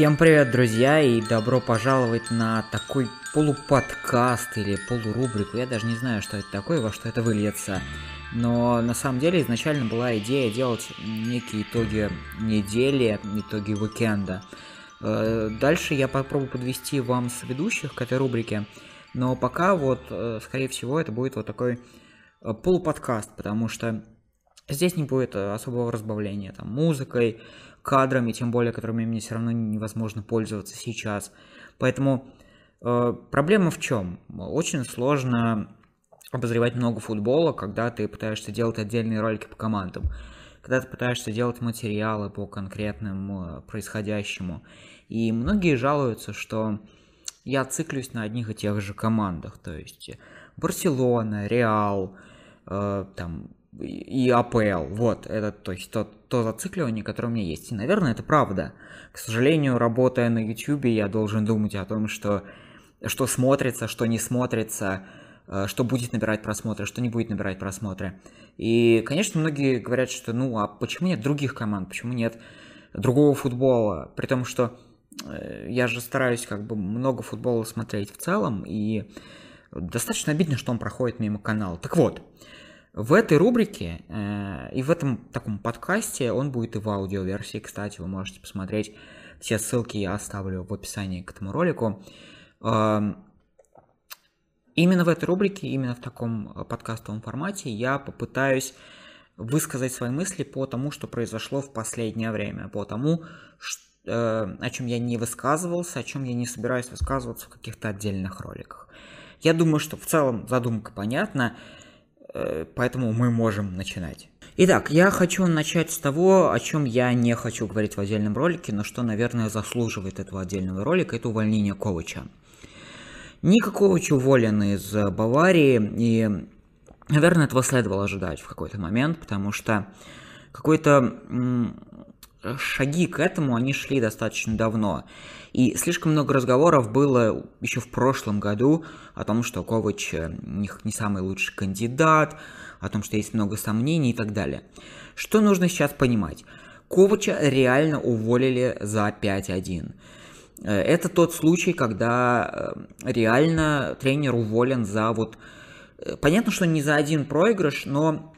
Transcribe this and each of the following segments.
Всем привет, друзья, и добро пожаловать на такой полуподкаст или полурубрику. Я даже не знаю, что это такое, во что это выльется. Но на самом деле изначально была идея делать некие итоги недели, итоги уикенда. Э, дальше я попробую подвести вам с ведущих к этой рубрике. Но пока вот, э, скорее всего, это будет вот такой э, полуподкаст, потому что здесь не будет особого разбавления там музыкой, кадрами, тем более, которыми мне все равно невозможно пользоваться сейчас. Поэтому э, проблема в чем? Очень сложно обозревать много футбола, когда ты пытаешься делать отдельные ролики по командам, когда ты пытаешься делать материалы по конкретным э, происходящему. И многие жалуются, что я циклюсь на одних и тех же командах, то есть Барселона, Реал, э, там и АПЛ. Вот, это то есть то, то зацикливание, которое у меня есть. И, наверное, это правда. К сожалению, работая на YouTube, я должен думать о том, что, что смотрится, что не смотрится, э, что будет набирать просмотры, что не будет набирать просмотры. И, конечно, многие говорят, что ну а почему нет других команд, почему нет другого футбола, при том, что э, я же стараюсь как бы много футбола смотреть в целом, и достаточно обидно, что он проходит мимо канала. Так вот, в этой рубрике э, и в этом таком подкасте он будет и в аудиоверсии, кстати, вы можете посмотреть. Все ссылки я оставлю в описании к этому ролику. Э, именно в этой рубрике, именно в таком э, подкастовом формате я попытаюсь высказать свои мысли по тому, что произошло в последнее время, по тому, что, э, о чем я не высказывался, о чем я не собираюсь высказываться в каких-то отдельных роликах. Я думаю, что в целом задумка понятна. Э, поэтому мы можем начинать. Итак, я хочу начать с того, о чем я не хочу говорить в отдельном ролике, но что, наверное, заслуживает этого отдельного ролика, это увольнение Ковача. Ника Ковач уволен из Баварии, и, наверное, этого следовало ожидать в какой-то момент, потому что какой-то шаги к этому, они шли достаточно давно. И слишком много разговоров было еще в прошлом году о том, что Ковач э, не, самый лучший кандидат, о том, что есть много сомнений и так далее. Что нужно сейчас понимать? Ковача реально уволили за 5-1. Э, это тот случай, когда э, реально тренер уволен за вот... Понятно, что не за один проигрыш, но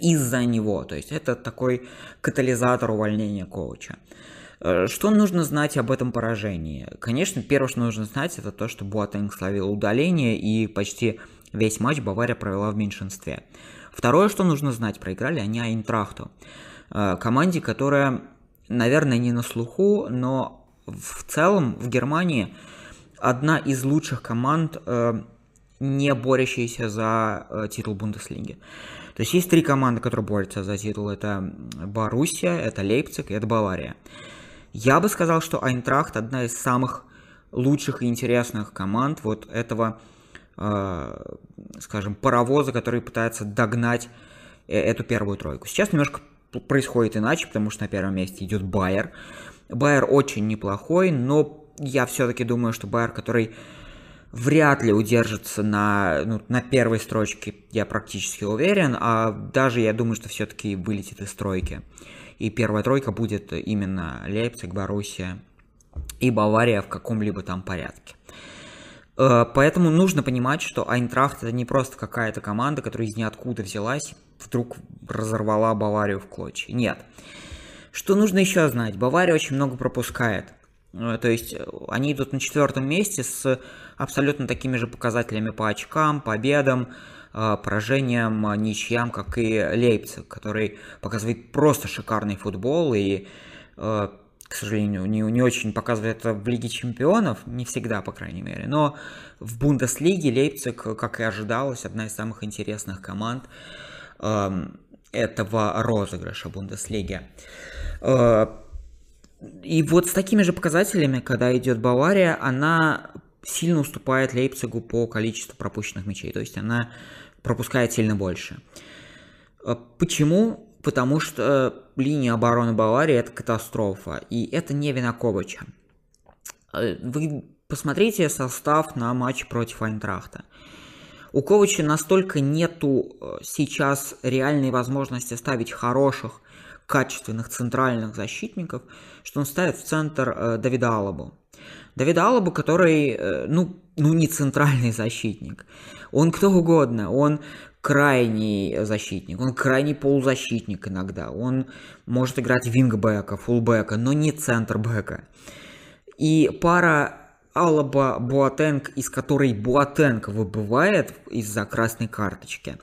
из-за него. То есть это такой катализатор увольнения коуча. Э, что нужно знать об этом поражении? Конечно, первое, что нужно знать, это то, что Буатенг словил удаление, и почти весь матч Бавария провела в меньшинстве. Второе, что нужно знать, проиграли они Айнтрахту. Э, команде, которая, наверное, не на слуху, но в целом в Германии одна из лучших команд, э, не борющаяся за титул Бундеслиги. То есть есть три команды, которые борются за титул. Это Боруссия, это Лейпциг и это Бавария. Я бы сказал, что Айнтрахт одна из самых лучших и интересных команд вот этого, э, скажем, паровоза, который пытается догнать э, эту первую тройку. Сейчас немножко происходит иначе, потому что на первом месте идет Байер. Байер очень неплохой, но я все-таки думаю, что Байер, который вряд ли удержится на, ну, на первой строчке, я практически уверен, а даже я думаю, что все-таки вылетит из тройки. И первая тройка будет именно Лейпциг, Боруссия и Бавария в каком-либо там порядке. Э, поэтому нужно понимать, что Айнтрахт это не просто какая-то команда, которая из ниоткуда взялась, вдруг разорвала Баварию в клочья. Нет. Что нужно еще знать? Бавария очень много пропускает. Э, то есть э, они идут на четвертом месте с абсолютно такими же показателями по очкам, победам, э, поражениям, ничьям, как и Лейпциг, который показывает просто шикарный футбол и, к сожалению, не, не очень показывает это в Лиге Чемпионов, не всегда, по крайней мере, но в Бундеслиге Лейпциг, как и ожидалось, одна из самых интересных команд эм, этого розыгрыша Бундеслиги. И вот с такими же показателями, когда идет Бавария, она сильно уступает Лейпцигу по количеству пропущенных мячей. То есть она пропускает сильно больше. А почему? Потому что линия обороны Баварии это катастрофа. И это не вина Ковача. А, вы посмотрите состав на матч против Айнтрахта. У Ковача настолько нету э, сейчас реальной возможности ставить хороших качественных центральных защитников, что он ставит в центр э, Давида Алабу. Давида Алабу, который, э, ну, ну, не центральный защитник. Он кто угодно. Он крайний защитник, он крайний полузащитник иногда. Он может играть вингбека, фулбека, но не центрбека. И пара Алаба Буатенг, из которой Буатенг выбывает из-за красной карточки.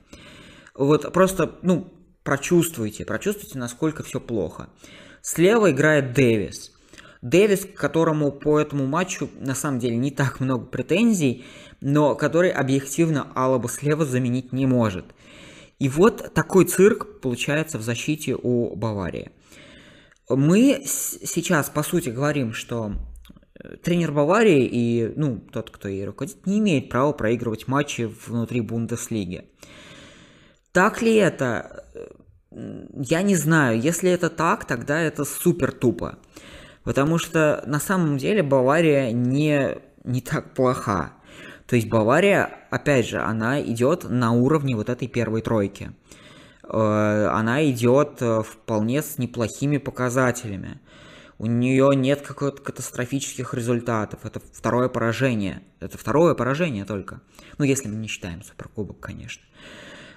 Вот просто, ну, прочувствуйте, прочувствуйте, насколько все плохо. Слева играет Дэвис. Дэвис, к которому по этому матчу на самом деле не так много претензий, но который объективно Алаба слева заменить не может. И вот такой цирк получается в защите у Баварии. Мы сейчас, по сути, говорим, что э, тренер Баварии и ну, тот, кто ей руководит, не имеет права проигрывать матчи внутри Бундеслиги. Так ли это? Я не знаю. Если это так, тогда это супер тупо. Потому что на самом деле Бавария не, не так плоха. То есть Бавария, опять же, она идет на уровне вот этой первой тройки. Э, она идет э, вполне с неплохими показателями. У нее нет каких-то катастрофических результатов. Это второе поражение. Это второе поражение только. Ну, если мы не считаем Суперкубок, конечно.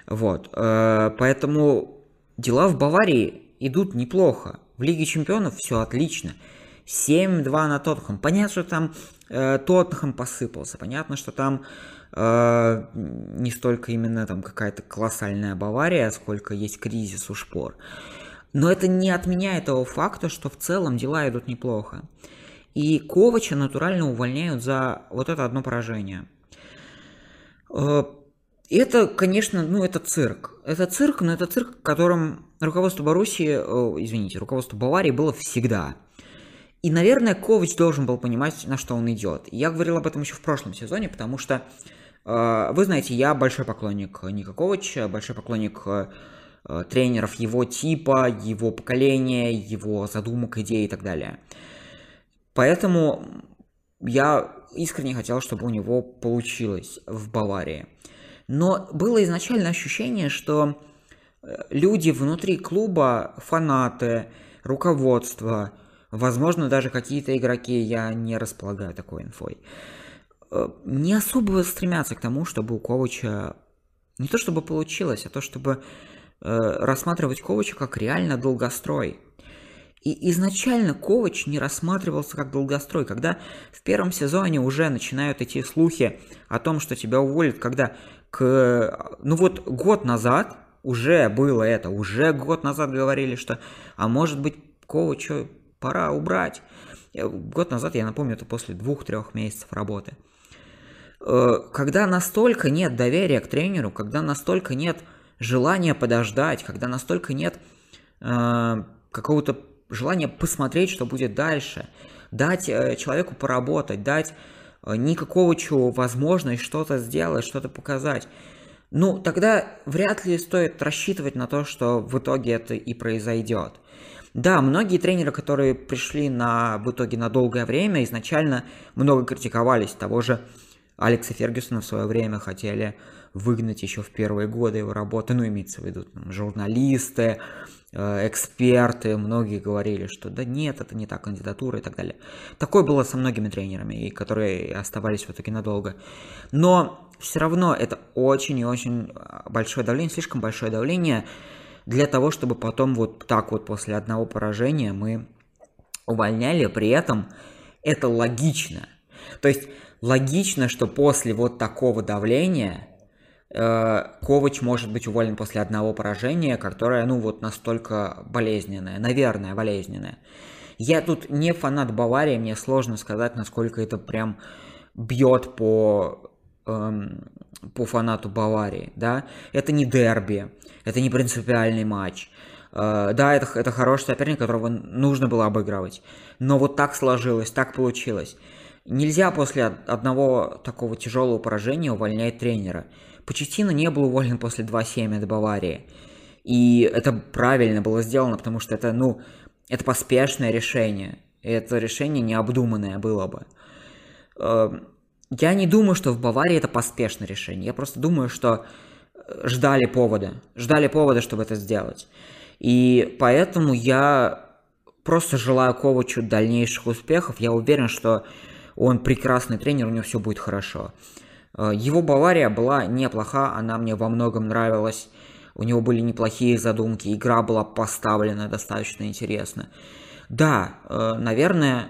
Вот. Э, поэтому дела в Баварии идут неплохо. В Лиге Чемпионов все отлично. 7-2 на Тоттенхэм. Понятно, что там э, Тоттенхэм посыпался. Понятно, что там э, не столько именно там какая-то колоссальная Бавария, сколько есть кризис у шпор. Но это не отменяет того факта, что в целом дела идут неплохо. И Ковача натурально увольняют за вот это одно поражение. Э, это, конечно, ну, это цирк. Это цирк, но это цирк, которым руководство Боруссии, о, извините, руководство Баварии было всегда. И, наверное, Ковач должен был понимать, на что он идет. Я говорил об этом еще в прошлом сезоне, потому что, э, вы знаете, я большой поклонник Ника Ковача, большой поклонник э, тренеров его типа, его поколения, его задумок, идей и так далее. Поэтому я искренне хотел, чтобы у него получилось в Баварии. Но было изначально ощущение, что э, люди внутри клуба, фанаты, руководство – Возможно, даже какие-то игроки, я не располагаю такой инфой, э, не особо стремятся к тому, чтобы у Ковача не то чтобы получилось, а то чтобы э, рассматривать Ковача как реально долгострой. И изначально Ковач не рассматривался как долгострой, когда в первом сезоне уже начинают идти слухи о том, что тебя уволят, когда к... Ну вот год назад уже было это, уже год назад говорили, что а может быть Ковачу пора убрать. Год назад, я напомню, это после двух-трех месяцев работы. Э, когда настолько нет доверия к тренеру, когда настолько нет желания подождать, когда настолько нет э, какого-то желания посмотреть, что будет дальше, дать э, человеку поработать, дать э, Никаковичу возможность что-то сделать, что-то показать, ну, тогда вряд ли стоит рассчитывать на то, что в итоге это и произойдет. Да, многие тренеры, которые пришли на, в итоге на долгое время, изначально много критиковались. Того же Алекса Фергюсона в свое время хотели выгнать еще в первые годы его работы, ну, имеется в виду там, журналисты, эксперты, многие говорили, что да нет, это не та кандидатура и так далее. Такое было со многими тренерами, которые оставались в итоге надолго. Но все равно это очень и очень большое давление, слишком большое давление, для того, чтобы потом вот так вот после одного поражения мы увольняли, при этом это логично. То есть логично, что после вот такого давления э, Ковач может быть уволен после одного поражения, которое, ну, вот настолько болезненное, наверное, болезненное. Я тут не фанат Баварии, мне сложно сказать, насколько это прям бьет по эм, по фанату Баварии, да, это не дерби, это не принципиальный матч, э, да, это, это хороший соперник, которого нужно было обыгрывать, но вот так сложилось, так получилось. Нельзя после одного такого тяжелого поражения увольнять тренера. Почетина не был уволен после 2-7 от Баварии. И это правильно было сделано, потому что это, ну, это поспешное решение. И это решение необдуманное было бы. Эм, я не думаю, что в Баварии это поспешное решение. Я просто думаю, что э, ждали повода. Ждали повода, чтобы это сделать. И поэтому я просто желаю Ковачу дальнейших успехов. Я уверен, что он прекрасный тренер, у него все будет хорошо. Э, его Бавария была неплоха, она мне во многом нравилась. У него были неплохие задумки, игра была поставлена достаточно интересно. Да, э, наверное,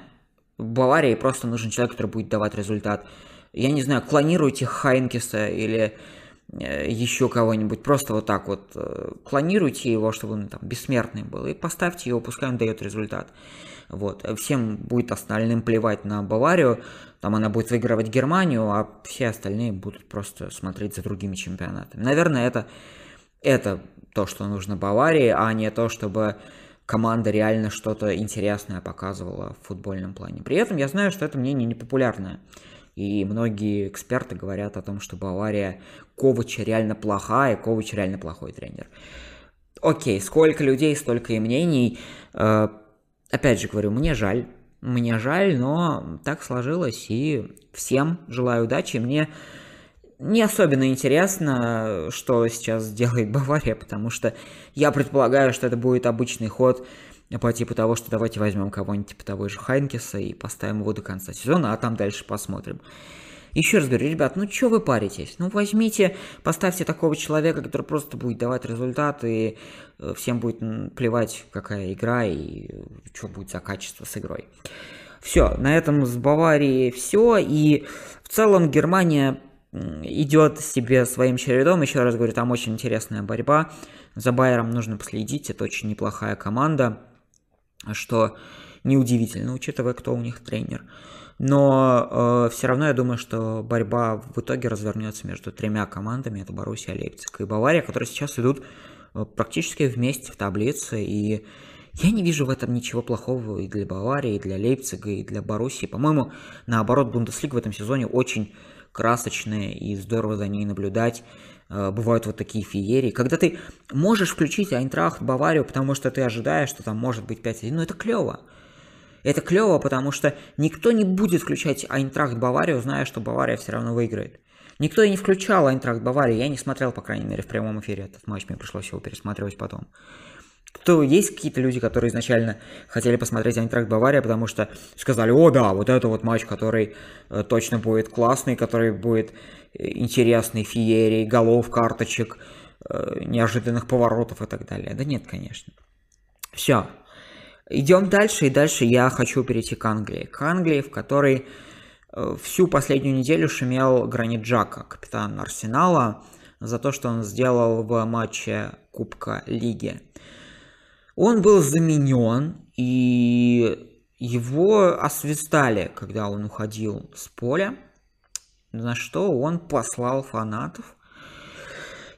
Баварии просто нужен человек, который будет давать результат. Я не знаю, клонируйте Хайнкиса или еще кого-нибудь, просто вот так вот клонируйте его, чтобы он там бессмертный был, и поставьте его, пускай он дает результат. Вот. Всем будет остальным плевать на Баварию, там она будет выигрывать Германию, а все остальные будут просто смотреть за другими чемпионатами. Наверное, это, это то, что нужно Баварии, а не то, чтобы команда реально что-то интересное показывала в футбольном плане. При этом я знаю, что это мнение непопулярное. И многие эксперты говорят о том, что Бавария Ковача реально плохая, Ковач реально плохой тренер. Окей, сколько людей, столько и мнений. Э, опять же говорю, мне жаль, мне жаль, но так сложилось, и всем желаю удачи. Мне не особенно интересно, что сейчас сделает Бавария, потому что я предполагаю, что это будет обычный ход по типу того, что давайте возьмем кого-нибудь типа того же Хайнкеса и поставим его до конца сезона, а там дальше посмотрим. Еще раз говорю, ребят, ну что вы паритесь? Ну возьмите, поставьте такого человека, который просто будет давать результаты, и э, всем будет плевать, какая игра и что будет за качество с игрой. Все, на этом с Баварией все, и в целом Германия идет себе своим чередом. Еще раз говорю, там очень интересная борьба. За Байером нужно последить, это очень неплохая команда, что неудивительно, учитывая, кто у них тренер но э, все равно я думаю, что борьба в итоге развернется между тремя командами, это Боруссия, Лейпциг и Бавария, которые сейчас идут э, практически вместе в таблице, и я не вижу в этом ничего плохого и для Баварии, и для Лейпцига, и для Боруссии. По-моему, наоборот, Бундеслига в этом сезоне очень красочная, и здорово за ней наблюдать. Э, бывают вот такие феерии. Когда ты можешь включить Айнтрахт, Баварию, потому что ты ожидаешь, что там может быть 5-1, ну это клево. Это клево, потому что никто не будет включать Айнтрахт Баварию, зная, что Бавария все равно выиграет. Никто и не включал Айнтрахт Баварию, я не смотрел, по крайней мере, в прямом эфире этот матч, мне пришлось его пересматривать потом. То есть какие-то люди, которые изначально хотели посмотреть Айнтрахт Бавария, потому что сказали, о да, вот это вот матч, который э, точно будет классный, который будет э, интересный, феерий, голов, карточек, э, неожиданных поворотов и так далее. Да нет, конечно. Все, Идем дальше, и дальше я хочу перейти к Англии. К Англии, в которой всю последнюю неделю шумел Гранит Джака, капитан Арсенала, за то, что он сделал в матче Кубка Лиги. Он был заменен, и его освистали, когда он уходил с поля, на что он послал фанатов.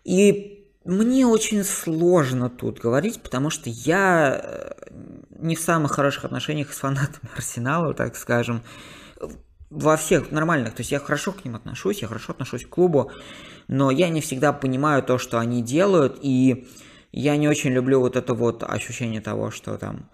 И мне очень сложно тут говорить, потому что я э, не в самых хороших отношениях с фанатами Арсенала, так скажем, во всех нормальных. То есть я хорошо к ним отношусь, я хорошо отношусь к клубу, но я не всегда понимаю то, что они делают, и я не очень люблю вот это вот ощущение того, что там...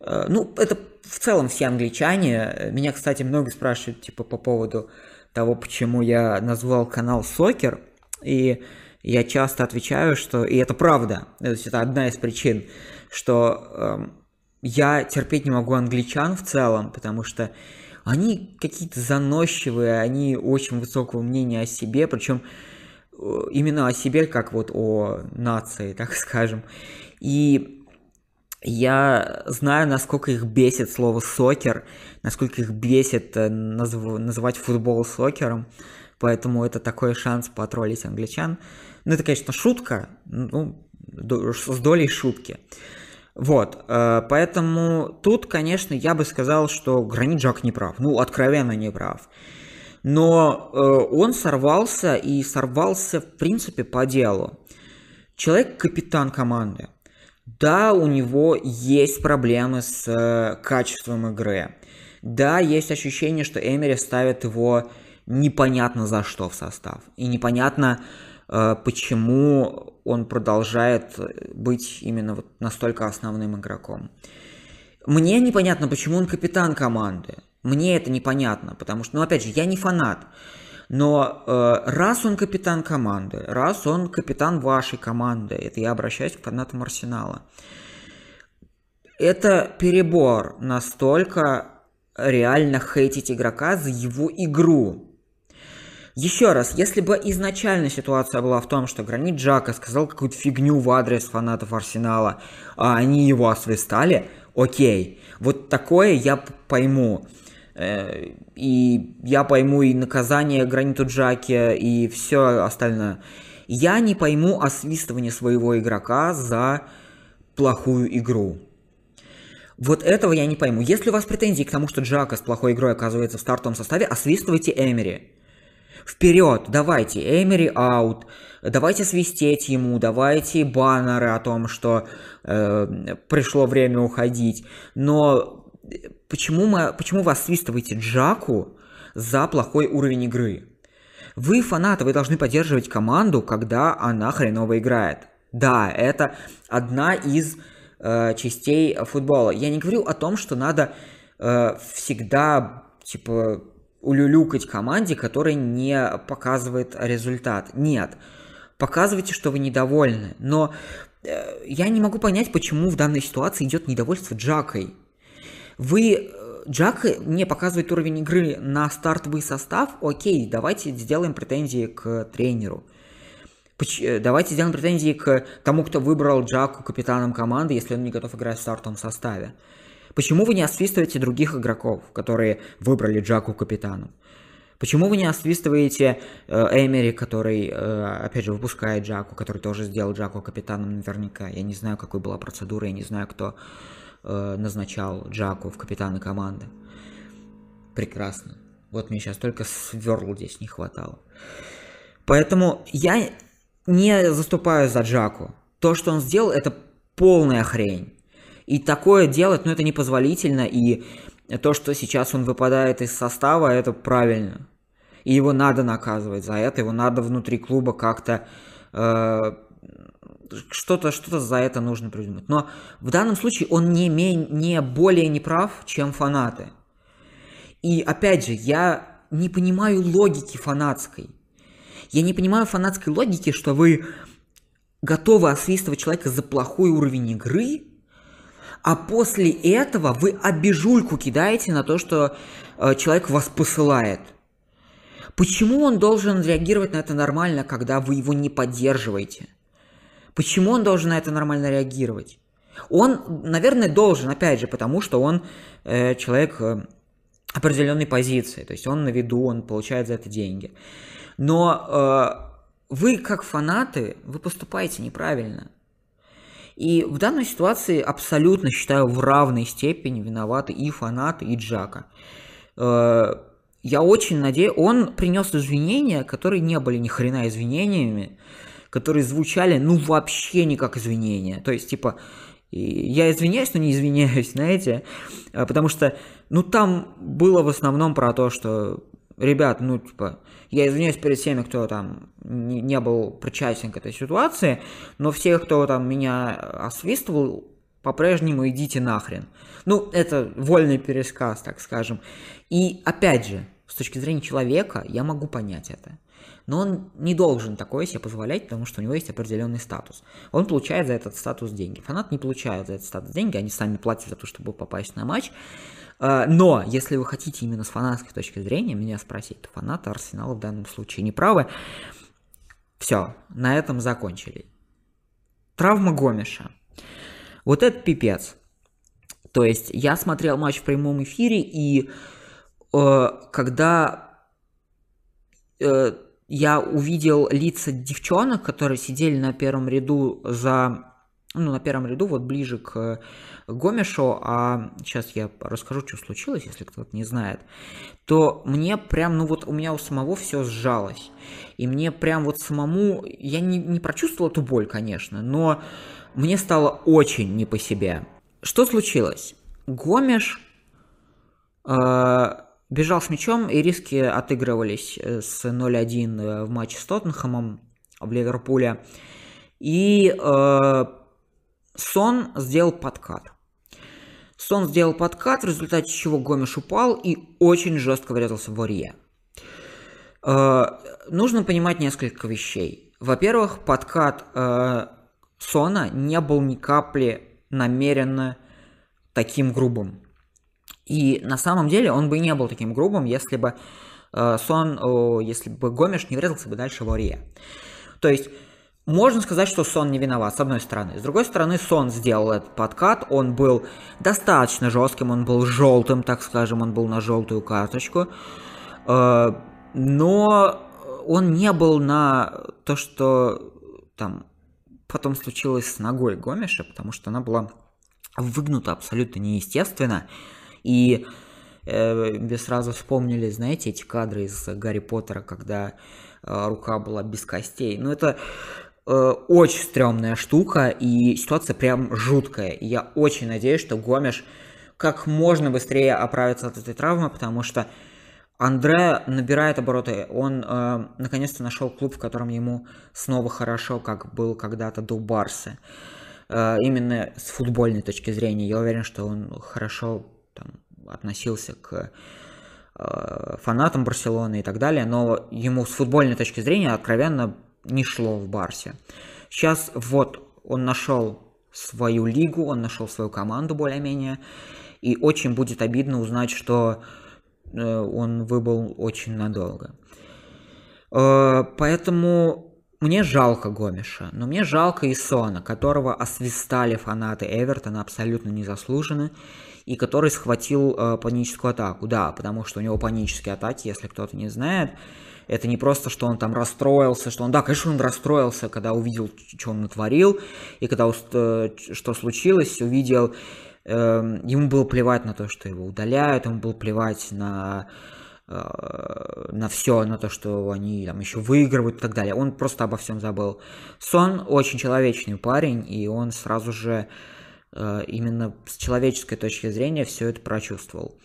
Э, ну, это в целом все англичане. Меня, кстати, много спрашивают, типа, по поводу того, почему я назвал канал Сокер, и я часто отвечаю, что... И это правда, то есть это одна из причин, что эм, я терпеть не могу англичан в целом, потому что они какие-то заносчивые, они очень высокого мнения о себе, причем именно о себе, как вот о нации, так скажем. И я знаю, насколько их бесит слово «сокер», насколько их бесит э, назв- называть футбол сокером, поэтому это такой шанс потроллить англичан. Ну, это, конечно, шутка, ну, с долей шутки. Вот, э, поэтому тут, конечно, я бы сказал, что Гранит Жак не прав, ну, откровенно не прав. Но э, он сорвался и сорвался, в принципе, по делу. Человек капитан команды. Да, у него есть проблемы с э, качеством игры. Да, есть ощущение, что Эмери ставит его непонятно за что в состав. И непонятно, Э, почему он продолжает быть именно вот настолько основным игроком. Мне непонятно, почему он капитан команды. Мне это непонятно, потому что, ну, опять же, я не фанат. Но э, раз он капитан команды, раз он капитан вашей команды, это я обращаюсь к фанатам Арсенала, это перебор настолько реально хейтить игрока за его игру. Еще раз, если бы изначально ситуация была в том, что Гранит Джака сказал какую-то фигню в адрес фанатов Арсенала, а они его освистали, окей, вот такое я пойму. Э, и я пойму и наказание Граниту Джаке, и все остальное. Я не пойму освистывание своего игрока за плохую игру. Вот этого я не пойму. Если у вас претензии к тому, что Джака с плохой игрой оказывается в стартовом составе, освистывайте Эмери. Вперед, давайте, Эмери аут, давайте свистеть ему, давайте баннеры о том, что э, пришло время уходить. Но почему, мы, почему вы освистываете Джаку за плохой уровень игры? Вы фанаты, вы должны поддерживать команду, когда она хреново играет. Да, это одна из э, частей футбола. Я не говорю о том, что надо э, всегда, типа, улюлюкать команде, которая не показывает результат. Нет. Показывайте, что вы недовольны. Но э, я не могу понять, почему в данной ситуации идет недовольство Джакой. Вы э, Джак не показывает уровень игры на стартовый состав, окей, давайте сделаем претензии к тренеру. Э, давайте сделаем претензии к тому, кто выбрал Джаку капитаном команды, если он не готов играть в стартовом составе. Почему вы не освистываете других игроков, которые выбрали Джаку капитаном? Почему вы не освистываете э, Эмери, который, э, опять же, выпускает Джаку, который тоже сделал Джаку капитаном наверняка? Я не знаю, какой была процедура, я не знаю, кто э, назначал Джаку в капитаны команды. Прекрасно. Вот мне сейчас только сверл здесь не хватало. Поэтому я не заступаю за Джаку. То, что он сделал, это полная хрень. И такое делать, ну, это непозволительно, и то, что сейчас он выпадает из состава, это правильно. И его надо наказывать за это, его надо внутри клуба как-то э, что-то что за это нужно придумать. Но в данном случае он не, не более неправ, чем фанаты. И опять же, я не понимаю логики фанатской. Я не понимаю фанатской логики, что вы готовы освистывать человека за плохой уровень игры, а после этого вы обижульку кидаете на то, что э, человек вас посылает. Почему он должен реагировать на это нормально, когда вы его не поддерживаете? Почему он должен на это нормально реагировать? Он, наверное, должен, опять же, потому что он э, человек э, определенной позиции, то есть он на виду, он получает за это деньги. Но э, вы, как фанаты, вы поступаете неправильно. И в данной ситуации абсолютно считаю в равной степени виноваты и фанаты, и Джака. Э, я очень надеюсь, он принес извинения, которые не были ни хрена извинениями, которые звучали, ну, вообще не как извинения. То есть, типа, я извиняюсь, но не извиняюсь, знаете, э, потому что, ну, там было в основном про то, что ребят, ну, типа, я извиняюсь перед всеми, кто там не, не был причастен к этой ситуации, но все, кто там меня освистывал, по-прежнему идите нахрен. Ну, это вольный пересказ, так скажем. И опять же, с точки зрения человека, я могу понять это. Но он не должен такое себе позволять, потому что у него есть определенный статус. Он получает за этот статус деньги. Фанат не получает за этот статус деньги, они сами платят за то, чтобы попасть на матч. А, но, если вы хотите именно с фанатской точки зрения меня спросить, то фанаты Арсенала в данном случае не правы. Все, на этом закончили. Травма Гомеша. Вот это пипец. То есть я смотрел матч в прямом эфире, и э, когда э, я увидел лица девчонок, которые сидели на первом ряду за ну, на первом ряду, вот ближе к Гомешу, а сейчас я расскажу, что случилось, если кто-то не знает, то мне прям, ну вот у меня у самого все сжалось. И мне прям вот самому, я не, не прочувствовал эту боль, конечно, но мне стало очень не по себе. Что случилось? Гомеш э, бежал с мячом, и риски отыгрывались э, с 0-1 э, в матче с Тоттенхэмом в Ливерпуле. И э, Сон сделал подкат. Сон сделал подкат, в результате чего Гомеш упал и очень жестко врезался в Орье. Э, нужно понимать несколько вещей. Во-первых, подкат э, Сона не был ни капли намеренно таким грубым. И на самом деле он бы не был таким грубым, если бы э, Сон, э, если бы Гомеш не врезался бы дальше в Ория. То есть можно сказать, что Сон не виноват, с одной стороны. С другой стороны, Сон сделал этот подкат, он был достаточно жестким, он был желтым, так скажем, он был на желтую карточку. Э, но он не был на то, что там потом случилось с ногой Гомеша, потому что она была выгнута абсолютно неестественно. И э, сразу вспомнили, знаете, эти кадры из Гарри Поттера, когда э, рука была без костей. Ну, это э, очень стрёмная штука, и ситуация прям жуткая. И я очень надеюсь, что Гомеш как можно быстрее оправится от этой травмы, потому что Андре набирает обороты. Он э, наконец-то нашел клуб, в котором ему снова хорошо, как был когда-то до Барсы. Э, именно с футбольной точки зрения. Я уверен, что он хорошо там, относился к э, фанатам Барселоны и так далее, но ему с футбольной точки зрения откровенно не шло в Барсе. Сейчас вот он нашел свою лигу, он нашел свою команду более-менее, и очень будет обидно узнать, что э, он выбыл очень надолго. Э, поэтому мне жалко Гомеша, но мне жалко и Сона, которого освистали фанаты Эвертона абсолютно незаслуженно, и который схватил э, паническую атаку. Да, потому что у него панические атаки, если кто-то не знает, это не просто, что он там расстроился, что он, да, конечно, он расстроился, когда увидел, что он натворил, и когда э, что случилось, увидел, э, ему было плевать на то, что его удаляют, ему было плевать на Э, на все, на то, что они там еще выигрывают и так далее. Он просто обо всем забыл. Сон очень человечный парень, и он сразу же именно с человеческой точки зрения все это прочувствовал.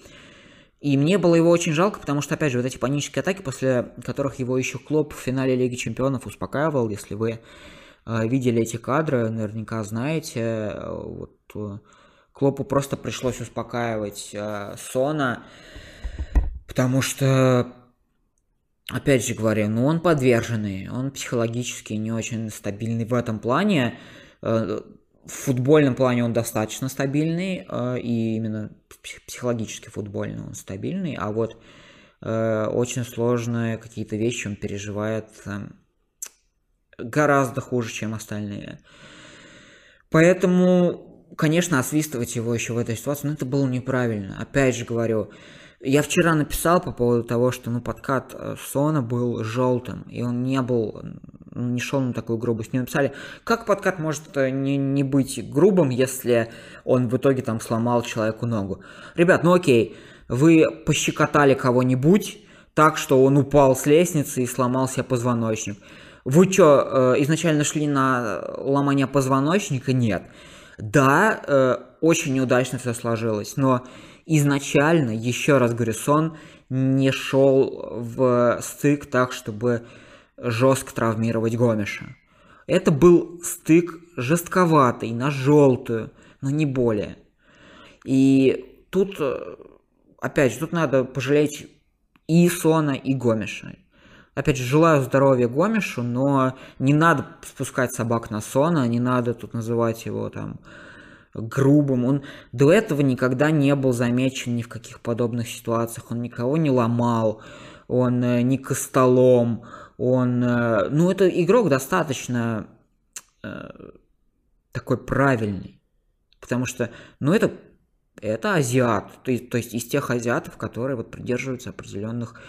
И мне было его очень жалко, потому что, опять же, вот эти панические атаки, после которых его еще Клоп в финале Лиги Чемпионов успокаивал, если вы э, видели эти кадры, наверняка знаете, вот Клопу просто пришлось успокаивать Сона, Потому что, опять же говоря, ну он подверженный, он психологически не очень стабильный в этом плане. Э, в футбольном плане он достаточно стабильный, э, и именно психологически футбольный он стабильный, а вот э, очень сложные какие-то вещи он переживает гораздо хуже, чем остальные. Поэтому, конечно, освистывать его еще в этой ситуации, ну, это было неправильно. Опять же говорю, я вчера написал по поводу того, что ну, подкат э, Сона был желтым, и он не был, не шел на такую грубость. Мне написали, как подкат может э, не, не быть грубым, если он в итоге там сломал человеку ногу. Ребят, ну окей, вы пощекотали кого-нибудь так, что он упал с лестницы и сломал себе позвоночник. Вы что, э, изначально шли на ломание позвоночника? Нет. Да, очень неудачно все сложилось, но изначально, еще раз говорю, сон не шел в стык так, чтобы жестко травмировать Гомеша. Это был стык жестковатый, на желтую, но не более. И тут, опять же, тут надо пожалеть и Сона, и Гомеша. Опять же, желаю здоровья Гомешу, но не надо спускать собак на Сона, не надо тут называть его там грубым. Он до этого никогда не был замечен ни в каких подобных ситуациях. Он никого не ломал, он э, не костолом, он... Э, ну, это игрок достаточно э, такой правильный. Потому что, ну, это, это азиат. То есть, то есть из тех азиатов, которые вот придерживаются определенных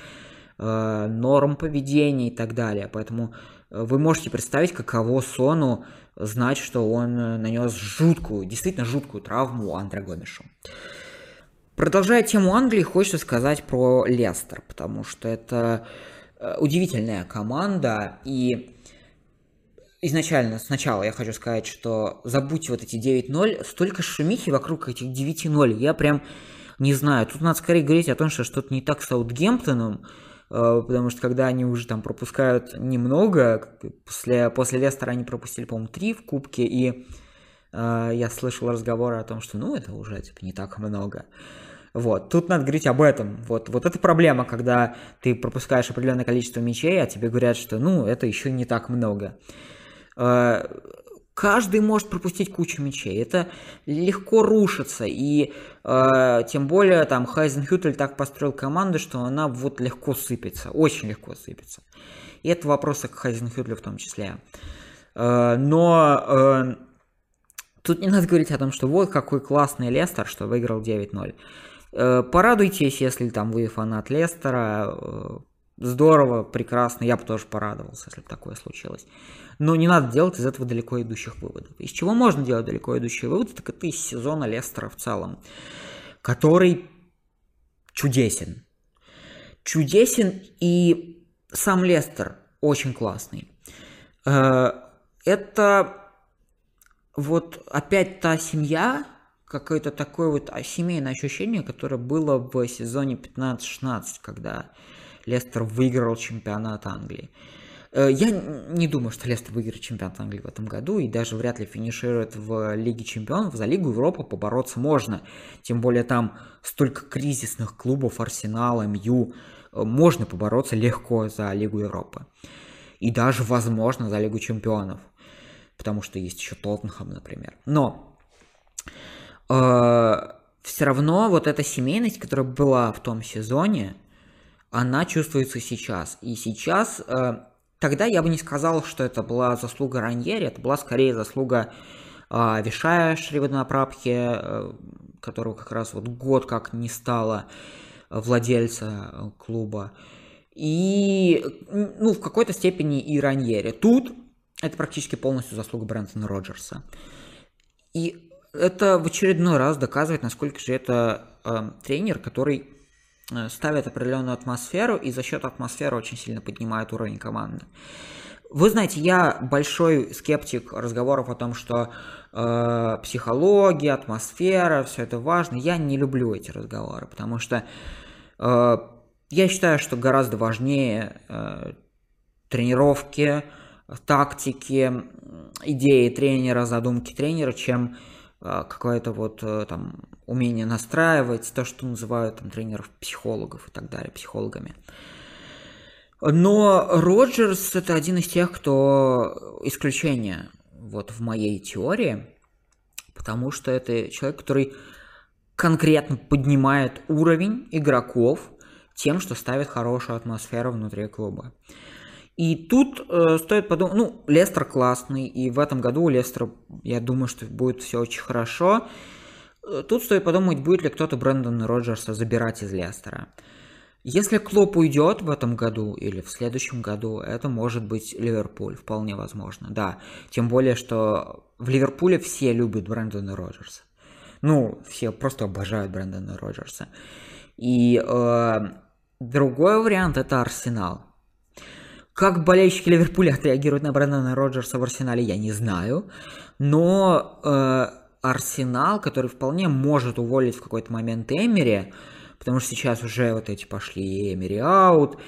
э, норм поведения и так далее. Поэтому вы можете представить, каково Сону знать, что он э, нанес жуткую, действительно жуткую травму Андре Гомешу. Продолжая тему Англии, хочется сказать про Лестер, потому что это э, удивительная команда, и изначально, сначала я хочу сказать, что забудьте вот эти 9-0, столько шумихи вокруг этих 9-0, я прям не знаю, тут надо скорее говорить о том, что что-то не так с Саутгемптоном, Э, потому что когда они уже там пропускают немного, после, после Лестера они пропустили, по-моему, три в кубке, и э, я слышал разговоры о том, что, ну, это уже, типа, не так много. Вот, тут надо говорить об этом. Вот, вот это проблема, когда ты пропускаешь определенное количество мячей, а тебе говорят, что, ну, это еще не так много. Э, каждый может пропустить кучу мячей. Это легко рушится. И э, тем более там Хайзенхютель так построил команду, что она вот легко сыпется. Очень легко сыпется. И это вопросы к Хайзенхютлю в том числе. Э, но э, тут не надо говорить о том, что вот какой классный Лестер, что выиграл 9-0. Э, порадуйтесь, если там вы фанат Лестера. Э, здорово, прекрасно, я бы тоже порадовался, если бы такое случилось. Но не надо делать из этого далеко идущих выводов. Из чего можно делать далеко идущие выводы, так это из сезона Лестера в целом, который чудесен. Чудесен, и сам Лестер очень классный. Э, это вот опять та семья, какое-то такое вот семейное ощущение, которое было в сезоне 15-16, когда Лестер выиграл чемпионат Англии. Э, я не думаю, что Лестер выиграет чемпионат Англии в этом году и даже вряд ли финиширует в Лиге чемпионов. За Лигу Европы побороться можно. Тем более там столько кризисных клубов, Арсенал, МЮ. Э, можно побороться легко за Лигу Европы. И даже, возможно, за Лигу чемпионов. Потому что есть еще Тоттенхэм, например. Но все равно вот эта семейность, которая была в том сезоне, она чувствуется сейчас. И сейчас, э, тогда я бы не сказал, что это была заслуга Раньери, это была скорее заслуга э, Вишая Шриводнапрабхи, э, которого как раз вот год как не стало владельца клуба. И, ну, в какой-то степени и Раньери. Тут это практически полностью заслуга Брэнтона Роджерса. И это в очередной раз доказывает, насколько же это э, тренер, который э, ставит определенную атмосферу и за счет атмосферы очень сильно поднимает уровень команды. Вы знаете, я большой скептик разговоров о том, что э, психология, атмосфера, все это важно. Я не люблю эти разговоры, потому что э, я считаю, что гораздо важнее э, тренировки, тактики, идеи тренера, задумки тренера, чем а, какое-то вот э, там умение настраивать, то, что называют там тренеров психологов и так далее, психологами. Но Роджерс это один из тех, кто исключение вот в моей теории, потому что это человек, который конкретно поднимает уровень игроков тем, что ставит хорошую атмосферу внутри клуба. И тут э, стоит подумать, ну, Лестер классный, и в этом году у Лестера, я думаю, что будет все очень хорошо. Э, тут стоит подумать, будет ли кто-то Брэндона Роджерса забирать из Лестера. Если Клоп уйдет в этом году или в следующем году, это может быть Ливерпуль, вполне возможно, да. Тем более, что в Ливерпуле все любят Брэндона Роджерса. Ну, все просто обожают Брэндона Роджерса. И э, другой вариант это Арсенал. Как болельщики Ливерпуля отреагируют на Брэндона Роджерса в Арсенале, я не знаю. Но э, Арсенал, который вполне может уволить в какой-то момент Эмери, потому что сейчас уже вот эти пошли Эмери аут,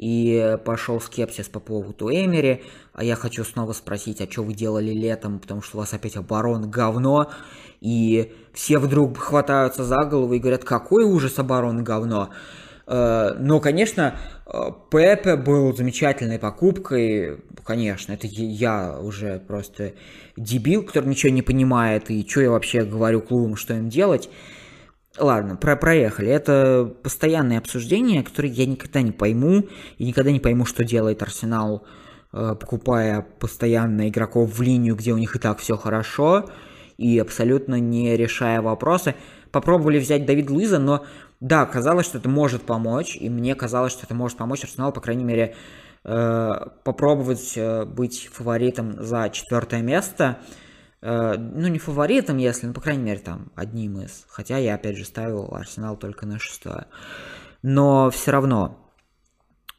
и пошел скепсис по поводу Эмери, а я хочу снова спросить, а что вы делали летом, потому что у вас опять оборон говно, и все вдруг хватаются за голову и говорят, какой ужас оборон говно. Э, но, конечно, э, Пепе был замечательной покупкой, конечно, это я уже просто дебил, который ничего не понимает, и что я вообще говорю клубам, что им делать. Ладно, про проехали. Это постоянные обсуждения, которые я никогда не пойму, и никогда не пойму, что делает Арсенал, э, покупая постоянно игроков в линию, где у них и так все хорошо, и абсолютно не решая вопросы. Попробовали взять Давид Луиза, но да, казалось, что это может помочь, и мне казалось, что это может помочь Арсеналу, по крайней мере, э, попробовать э, быть фаворитом за четвертое место. Э, ну, не фаворитом, если, ну, по крайней мере, там, одним из. Хотя я, опять же, ставил Арсенал только на шестое. Но все равно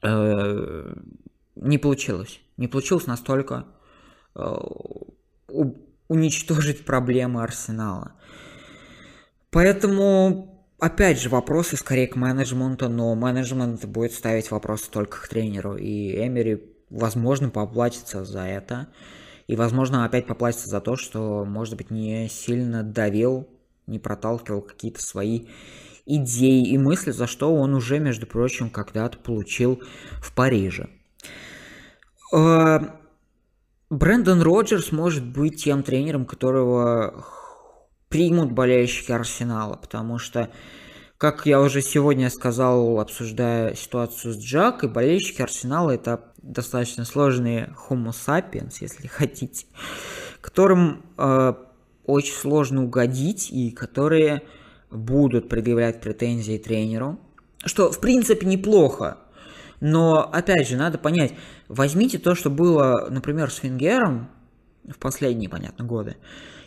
не получилось. Не получилось настолько уничтожить проблемы Арсенала. Поэтому опять же, вопросы скорее к менеджменту, но менеджмент будет ставить вопросы только к тренеру. И Эмери, возможно, поплатится за это. И, возможно, опять поплатится за то, что, может быть, не сильно давил, не проталкивал какие-то свои идей и мыслей, за что он уже, между прочим, когда-то получил в Париже. Э, Брэндон Роджерс может быть тем тренером, которого примут болельщики Арсенала, потому что, как я уже сегодня сказал, обсуждая ситуацию с Джак, и болельщики Арсенала это достаточно сложные homo sapiens, если хотите, которым э, очень сложно угодить и которые будут предъявлять претензии тренеру, что в принципе неплохо. Но, опять же, надо понять, возьмите то, что было, например, с Фингером в последние, понятно, годы,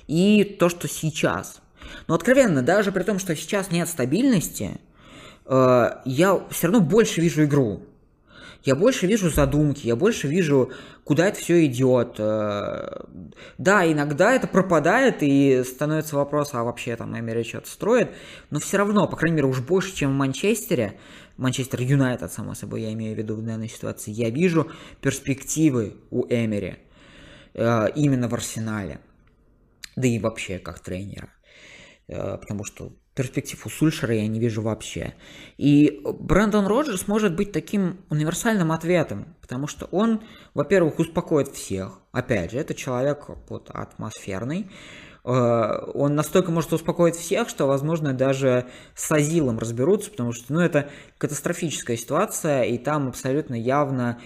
и то, что сейчас. Но откровенно, даже при том, что сейчас нет стабильности, э, я все равно больше вижу игру я больше вижу задумки, я больше вижу, куда это все идет. Э, да, иногда это пропадает и становится вопрос, а вообще там Эмери что-то строит, но все равно, по крайней мере, уж больше, чем в Манчестере, Манчестер Юнайтед, само собой, я имею в виду в данной ситуации, я вижу перспективы у Эмери э, именно в Арсенале, да и вообще как тренера, э, потому что перспектив у Сульшера я не вижу вообще. И Брэндон Роджерс может быть таким универсальным ответом, потому что он, во-первых, успокоит всех. Опять же, это человек вот, атмосферный. Э, он настолько может успокоить всех, что, возможно, даже с Азилом разберутся, потому что, ну, это катастрофическая ситуация, и там абсолютно явно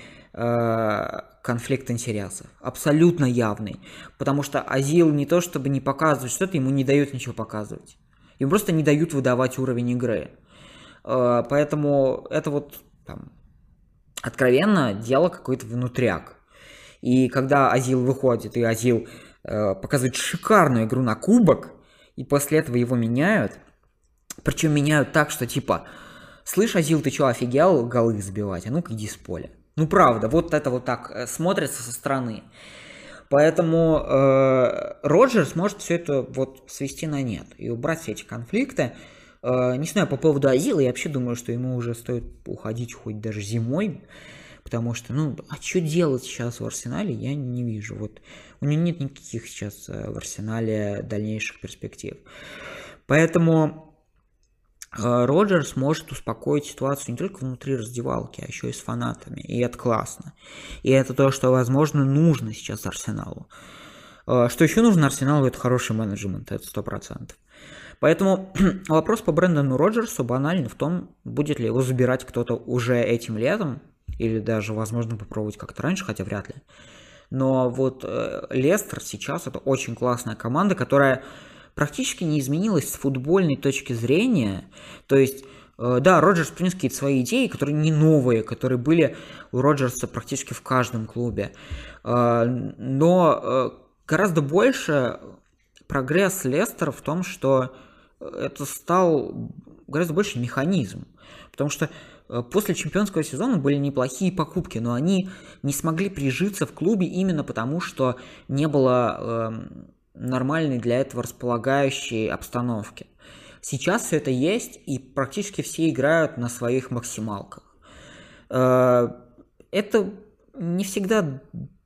конфликт интересов. Абсолютно явный. Потому что Азил не то, чтобы не показывать что-то, ему не дает ничего показывать. Им просто не дают выдавать уровень игры. Э, поэтому это вот там, откровенно дело какой-то внутряк. И когда Азил выходит, и Азил э, показывает шикарную игру на кубок, и после этого его меняют, причем меняют так, что типа, слышь, Азил, ты что, офигел голы забивать? А ну-ка иди с поля. Ну правда, вот это вот так э, смотрится со стороны. Поэтому э, Роджерс может все это вот свести на нет и убрать все эти конфликты. Э, не знаю, по поводу Азила, я вообще думаю, что ему уже стоит уходить хоть даже зимой, потому что, ну, а что делать сейчас в Арсенале, я не вижу. Вот у него нет никаких сейчас э, в Арсенале дальнейших перспектив. Поэтому Роджерс может успокоить ситуацию не только внутри раздевалки, а еще и с фанатами. И это классно. И это то, что, возможно, нужно сейчас Арсеналу. Э, что еще нужно Арсеналу, это хороший менеджмент, это сто процентов. Поэтому вопрос по Брэндону Роджерсу банальный в том, будет ли его забирать кто-то уже этим летом, или даже, возможно, попробовать как-то раньше, хотя вряд ли. Но вот э, Лестер сейчас это очень классная команда, которая практически не изменилась с футбольной точки зрения. То есть, э, да, Роджерс принес какие-то свои идеи, которые не новые, которые были у Роджерса практически в каждом клубе. Э, но э, гораздо больше прогресс Лестера в том, что это стал гораздо больше механизм. Потому что после чемпионского сезона были неплохие покупки, но они не смогли прижиться в клубе именно потому, что не было эм, нормальной для этого располагающей обстановки. Сейчас все это есть, и практически все играют на своих максималках. Э, это не всегда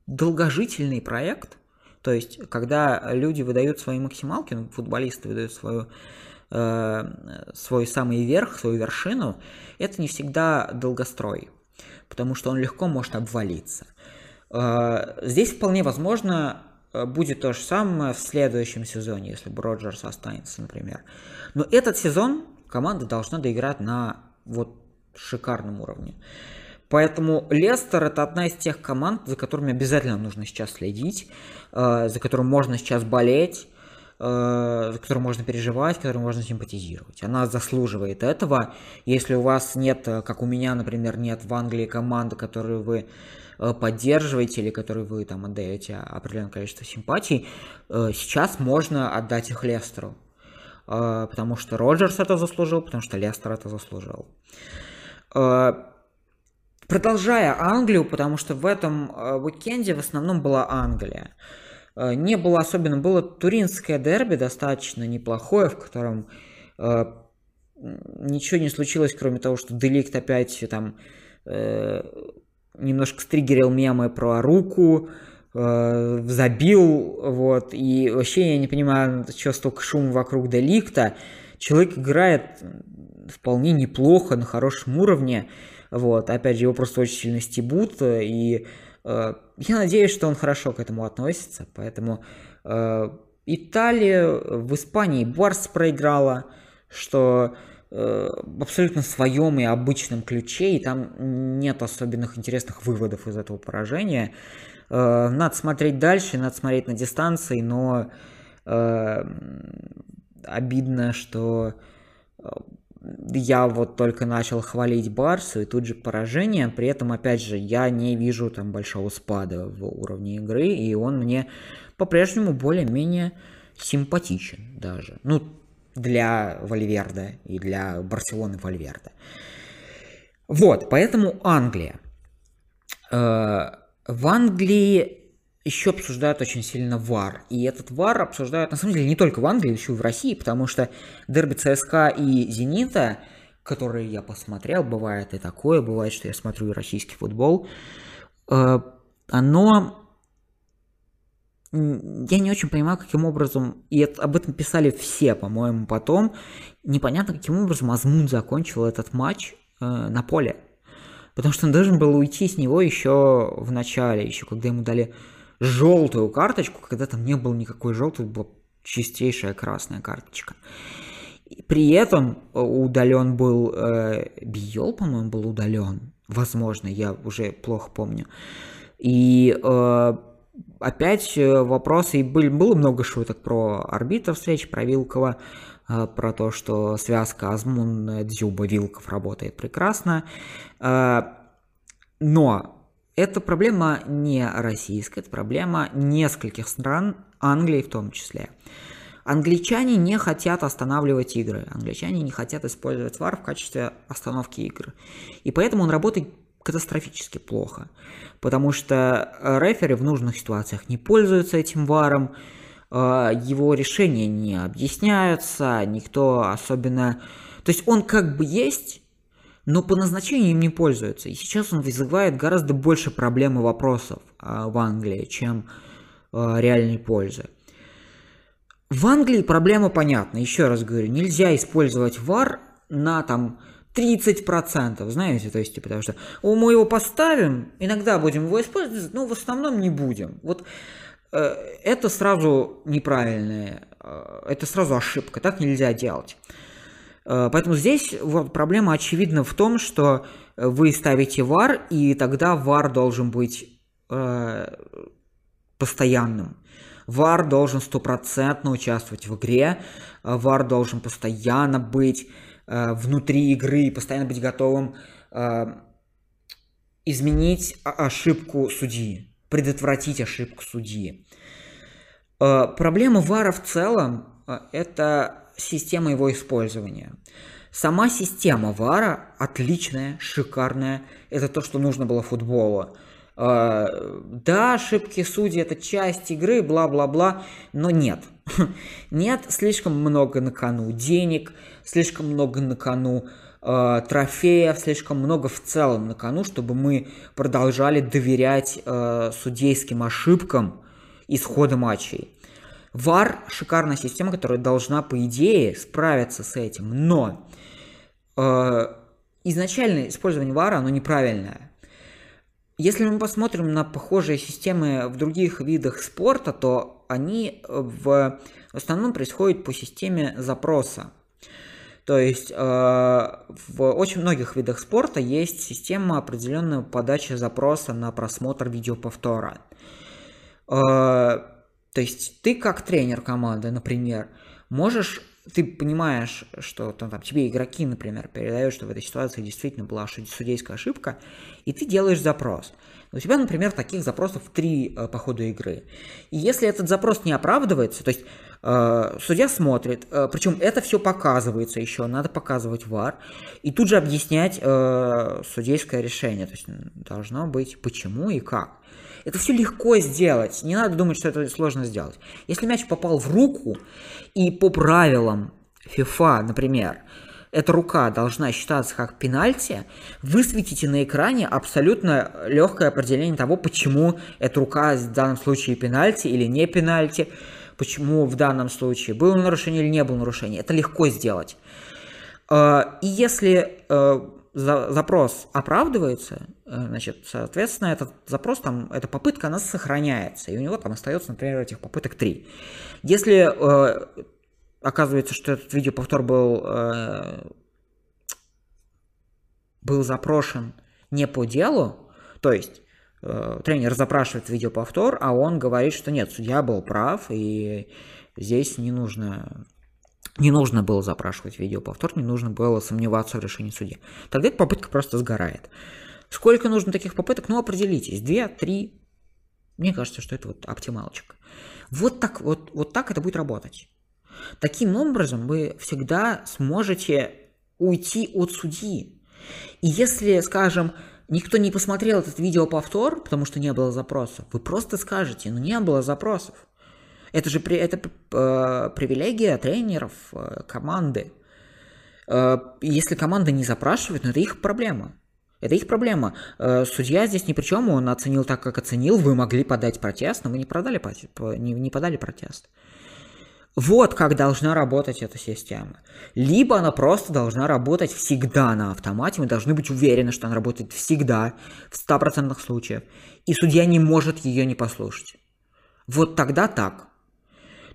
долгожительный проект, то есть, когда люди выдают свои максималки, ну, футболисты выдают свою, э, свой самый верх, свою вершину, это не всегда долгострой, потому что он легко может обвалиться. Э, здесь вполне возможно будет то же самое в следующем сезоне, если бы Роджерс останется, например. Но этот сезон команда должна доиграть на вот шикарном уровне. Поэтому Лестер это одна из тех команд, за которыми обязательно нужно сейчас следить, э, за которым можно сейчас болеть, э, за которым можно переживать, которым можно симпатизировать. Она заслуживает этого. Если у вас нет, как у меня, например, нет в Англии команды, которую вы Э, поддерживаете или которые вы там отдаете определенное количество симпатий, э, сейчас можно отдать их Лестеру. Э, потому что Роджерс это заслужил, потому что Лестер это заслужил. Продолжая Англию, потому что в этом уикенде в основном была Англия. Не было особенно, было туринское дерби достаточно неплохое, в котором ничего не случилось, кроме того, что Деликт опять там немножко стригерил мемы про руку, э, забил, вот, и вообще я не понимаю, что столько шума вокруг Деликта. Человек играет вполне неплохо, на хорошем уровне. Вот, опять же, его просто очень сильно стебут, и э, я надеюсь, что он хорошо к этому относится, поэтому э, Италия в Испании Барс проиграла, что э, абсолютно своем и обычном ключе, и там нет особенных интересных выводов из этого поражения. Э, надо смотреть дальше, надо смотреть на дистанции, но э, обидно, что э, я вот только начал хвалить Барсу и тут же поражение, при этом, опять же, я не вижу там большого спада в уровне игры, и он мне по-прежнему более-менее симпатичен даже. Ну, для Вальверда и для Барселоны Вальверда. Вот, поэтому Англия. Э, в Англии еще обсуждают очень сильно ВАР. И этот ВАР обсуждают, на самом деле, не только в Англии, еще и в России, потому что дерби ЦСКА и Зенита, которые я посмотрел, бывает и такое, бывает, что я смотрю и российский футбол, э, оно... Я не очень понимаю, каким образом, и это, об этом писали все, по-моему, потом, непонятно, каким образом Азмун закончил этот матч э, на поле. Потому что он должен был уйти с него еще в начале, еще когда ему дали желтую карточку, когда там не было никакой желтой, была чистейшая красная карточка. При этом э, удален был э, Биол, по-моему, был удален. Возможно, я уже плохо помню. И э, опять э, вопросы, и был, было много шуток про арбитра встречи, про Вилкова, э, про то, что связка Азмун, Дзюба, Вилков работает прекрасно. Э, но это проблема не российская, это проблема нескольких стран, Англии в том числе. Англичане не хотят останавливать игры, англичане не хотят использовать VAR в качестве остановки игр. И поэтому он работает катастрофически плохо, потому что рефери в нужных ситуациях не пользуются этим варом, э, его решения не объясняются, никто особенно... То есть он как бы есть, но по назначению им не пользуются. И сейчас он вызывает гораздо больше проблем и вопросов а, в Англии, чем реальной пользы. В Англии проблема понятна. Еще раз говорю, нельзя использовать VAR на там 30%, знаете, то есть, типа, потому что мы его поставим, иногда будем его использовать, но в основном не будем. Вот э, это сразу неправильное, э, это сразу ошибка, так нельзя делать. Э, поэтому здесь вот проблема очевидна в том, что вы ставите var, и тогда var должен быть э, постоянным. VAR должен стопроцентно участвовать в игре, VAR должен постоянно быть э, внутри игры, постоянно быть готовым э, изменить ошибку судьи, предотвратить ошибку судьи. Э, проблема VAR в целом э, это система его использования. Сама система Вара отличная, шикарная. Это то, что нужно было футболу. А, да, ошибки судей это часть игры, бла-бла-бла, но нет. Нет слишком много на кону денег, слишком много на кону э, трофеев, слишком много в целом на кону, чтобы мы продолжали доверять э, судейским ошибкам исхода матчей. VAR – шикарная система, которая должна, по идее, справиться с этим, но э, изначальное использование VAR, оно неправильное. Если мы посмотрим на похожие системы в других видах спорта, то они в, в основном происходят по системе запроса. То есть э, в очень многих видах спорта есть система определенной подачи запроса на просмотр видеоповтора. Э, то есть ты как тренер команды, например, можешь, ты понимаешь, что там, там тебе игроки, например, передают, что в этой ситуации действительно была судейская ошибка, и ты делаешь запрос. У тебя, например, таких запросов три э, по ходу игры. И если этот запрос не оправдывается, то есть э, судья смотрит, э, причем это все показывается еще, надо показывать вар, и тут же объяснять судейское решение, то есть должно быть почему и как. Это все легко сделать. Не надо думать, что это сложно сделать. Если мяч попал в руку, и по правилам FIFA, например, эта рука должна считаться как пенальти, высветите на экране абсолютно легкое определение того, почему эта рука в данном случае пенальти или не пенальти, почему в данном случае было нарушение или не было нарушение. Это легко сделать. Э, и если э, запрос оправдывается, значит, соответственно, этот запрос, там, эта попытка, она сохраняется, и у него там остается, например, этих попыток 3. Если оказывается, что этот видеоповтор был, был запрошен не по делу, то есть э, тренер запрашивает видеоповтор, а он говорит, что нет, судья был прав, и здесь не нужно, не нужно было запрашивать видеоповтор, не нужно было сомневаться в решении судьи. Тогда эта попытка просто сгорает. Сколько нужно таких попыток? Ну, определитесь. Две, три. Мне кажется, что это вот оптималочка. Вот так, вот, вот так это будет работать. Таким образом вы всегда сможете уйти от судьи. И если, скажем, никто не посмотрел этот видеоповтор, потому что не было запросов, вы просто скажете, ну не было запросов. Это же при, это, э, привилегия тренеров, э, команды. Э, если команда не запрашивает, ну это их проблема. Это их проблема. Э, судья здесь ни при чем, он оценил так, как оценил, вы могли подать протест, но вы не, продали, не, не подали протест. Вот как должна работать эта система. Либо она просто должна работать всегда на автомате, мы должны быть уверены, что она работает всегда, в 100% случаев, и судья не может ее не послушать. Вот тогда так.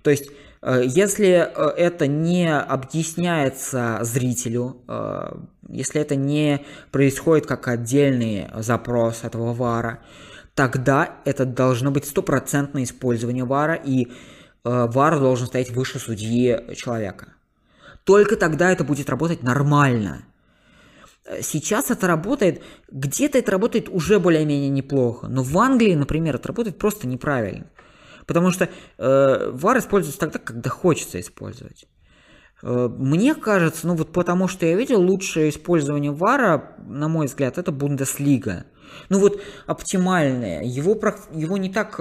То есть, э, если э, это не объясняется зрителю, э, если это не происходит как отдельный запрос этого вара, тогда это должно быть стопроцентное использование вара, и ВАР должен стоять выше судьи человека. Только тогда это будет работать нормально. Э, сейчас это работает, где-то это работает уже более-менее неплохо, но в Англии, например, это работает просто неправильно. Потому что э, VAR используется тогда, когда хочется использовать. Э, мне кажется, ну вот потому что я видел, лучшее использование вара, на мой взгляд, это Бундеслига. Ну вот оптимальное. Его, его не так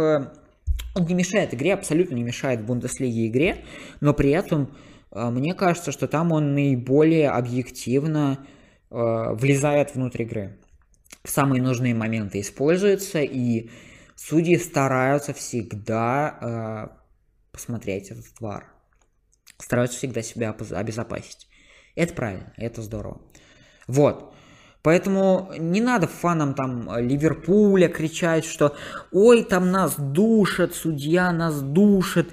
он не мешает игре, абсолютно не мешает Бундеслиге игре, но при этом э, мне кажется, что там он наиболее объективно э, влезает внутрь игры. В самые нужные моменты используется, и судьи стараются всегда э, посмотреть этот вар. Стараются всегда себя обезопасить. Это правильно, это здорово. Вот. Поэтому не надо фанам там Ливерпуля кричать, что «Ой, там нас душат, судья нас душит,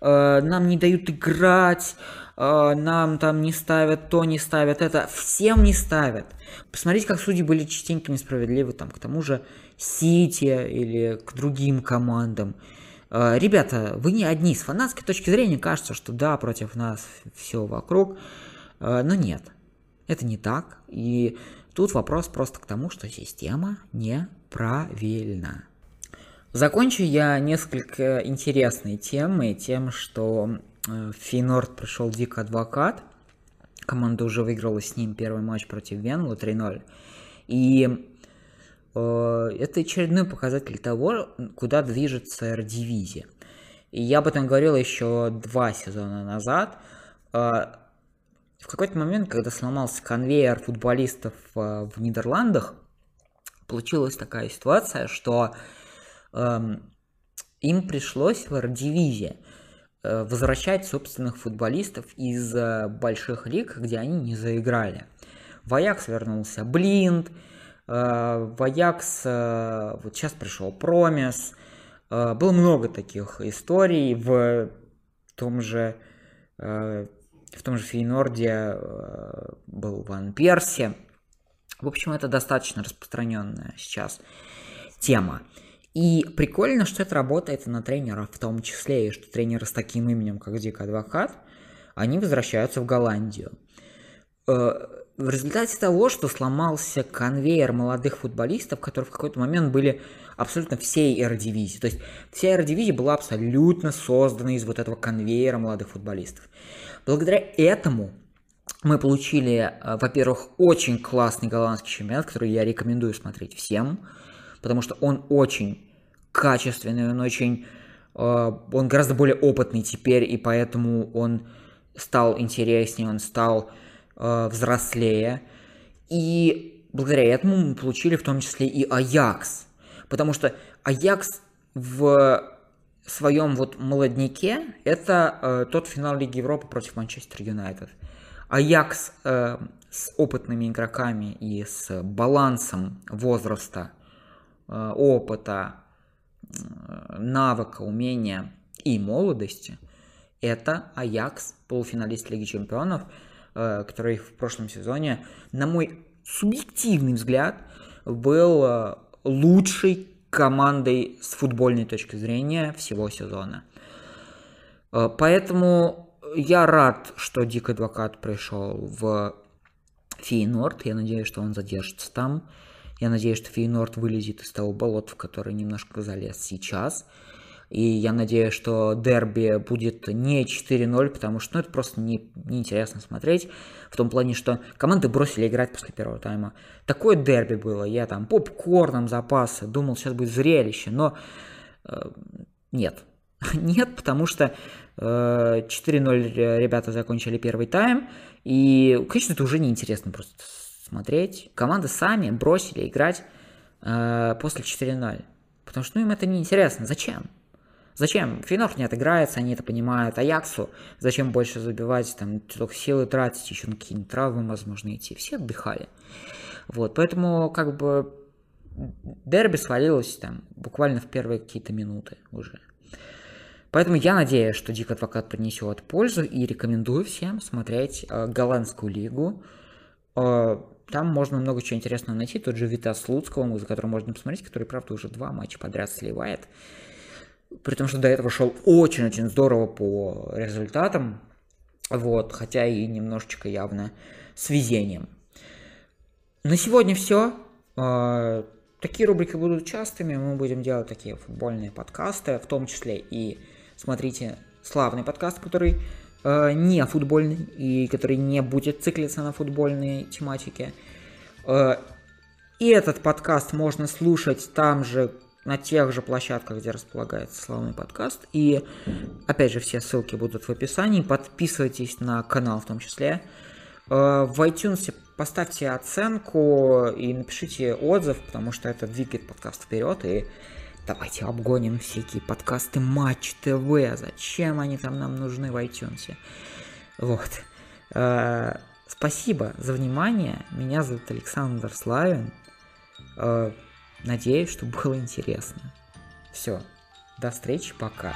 э, нам не дают играть, э, нам там не ставят то, не ставят это». Всем не ставят. Посмотрите, как судьи были частенько несправедливы там, к тому же Сити или к другим командам. Э, ребята, вы не одни. С фанатской точки зрения кажется, что да, против нас все вокруг. Э, но нет, это не так. И Тут вопрос просто к тому, что система неправильна. Закончу я несколько интересной темой, тем, что э, в Фейнорд пришел Дик Адвокат. Команда уже выиграла с ним первый матч против Венла 3-0. И э, это очередной показатель того, куда движется R-дивизия. И я об этом говорил еще два сезона назад. Э, в какой-то момент, когда сломался конвейер футболистов э, в Нидерландах, получилась такая ситуация, что эм, им пришлось в R-дивизии э, возвращать собственных футболистов из э, больших лиг, где они не заиграли. В Аякс вернулся Блинд, в Аякс вот сейчас пришел Промис. Э, было много таких историй в том же в том же Фейнорде э, был Ван Перси. В общем, это достаточно распространенная сейчас тема. И прикольно, что это работает на тренеров в том числе, и что тренеры с таким именем, как Дик Адвокат, они возвращаются в Голландию. Э, в результате того, что сломался конвейер молодых футболистов, которые в какой-то момент были абсолютно всей R-дивизии. То есть вся R-дивизия была абсолютно создана из вот этого конвейера молодых футболистов. Благодаря этому мы получили, э, во-первых, очень классный голландский чемпионат, который я рекомендую смотреть всем, потому что он очень качественный, он очень, э, он гораздо более опытный теперь, и поэтому он стал интереснее, он стал э, взрослее. И благодаря этому мы получили в том числе и Аякс, потому что Аякс в своем вот молодняке это э, тот финал Лиги Европы против Манчестер Юнайтед. Аякс э, с опытными игроками и с балансом возраста, э, опыта, э, навыка, умения и молодости – это Аякс, полуфиналист Лиги Чемпионов, э, который в прошлом сезоне, на мой субъективный взгляд, был э, лучшей командой с футбольной точки зрения всего сезона. Э, поэтому я рад, что Дик Адвокат пришел в Фейнорд. Я надеюсь, что он задержится там. Я надеюсь, что Фейнорд вылезет из того болота, в которое немножко залез сейчас. И я надеюсь, что дерби будет не 4-0, потому что ну, это просто не, неинтересно смотреть. В том плане, что команды бросили играть после первого тайма. Такое дерби было. Я там попкорном запасы. Думал, сейчас будет зрелище. Но э, нет. нет, потому что э, 4-0 ребята закончили первый тайм. И, конечно, это уже неинтересно просто смотреть. Команды сами бросили играть э, после 4-0. Потому что ну, им это неинтересно. Зачем? Зачем? Фейнорд не отыграется, они это понимают. Аяксу зачем больше забивать, там, только силы тратить, еще на какие-нибудь травмы, возможно, идти. Все отдыхали. Вот, поэтому, как бы, дерби свалилось там буквально в первые какие-то минуты уже. Поэтому я надеюсь, что Дик Адвокат принесет пользу и рекомендую всем смотреть э, голландскую лигу. Э, там можно много чего интересного найти. Тот же Витас Луцкого, за которым можно посмотреть, который, правда, уже два матча подряд сливает. При том, что до этого шел очень-очень здорово по результатам. Вот, хотя и немножечко явно с везением. На сегодня все. А, такие рубрики будут частыми. Мы будем делать такие футбольные подкасты, в том числе и смотрите славный подкаст, который э, не футбольный и который не будет циклиться на футбольной тематике. Э, и этот подкаст можно слушать там же, на тех же площадках, где располагается славный подкаст. И, опять же, все ссылки будут в описании. Подписывайтесь на канал в том числе. Э, в iTunes поставьте оценку и напишите отзыв, потому что это двигает подкаст вперед. И давайте обгоним всякие подкасты Матч ТВ. Зачем они там нам нужны в iTunes? Вот. Э, спасибо за внимание. Меня зовут Александр Славин. Надеюсь, что было интересно. Все, до встречи, пока.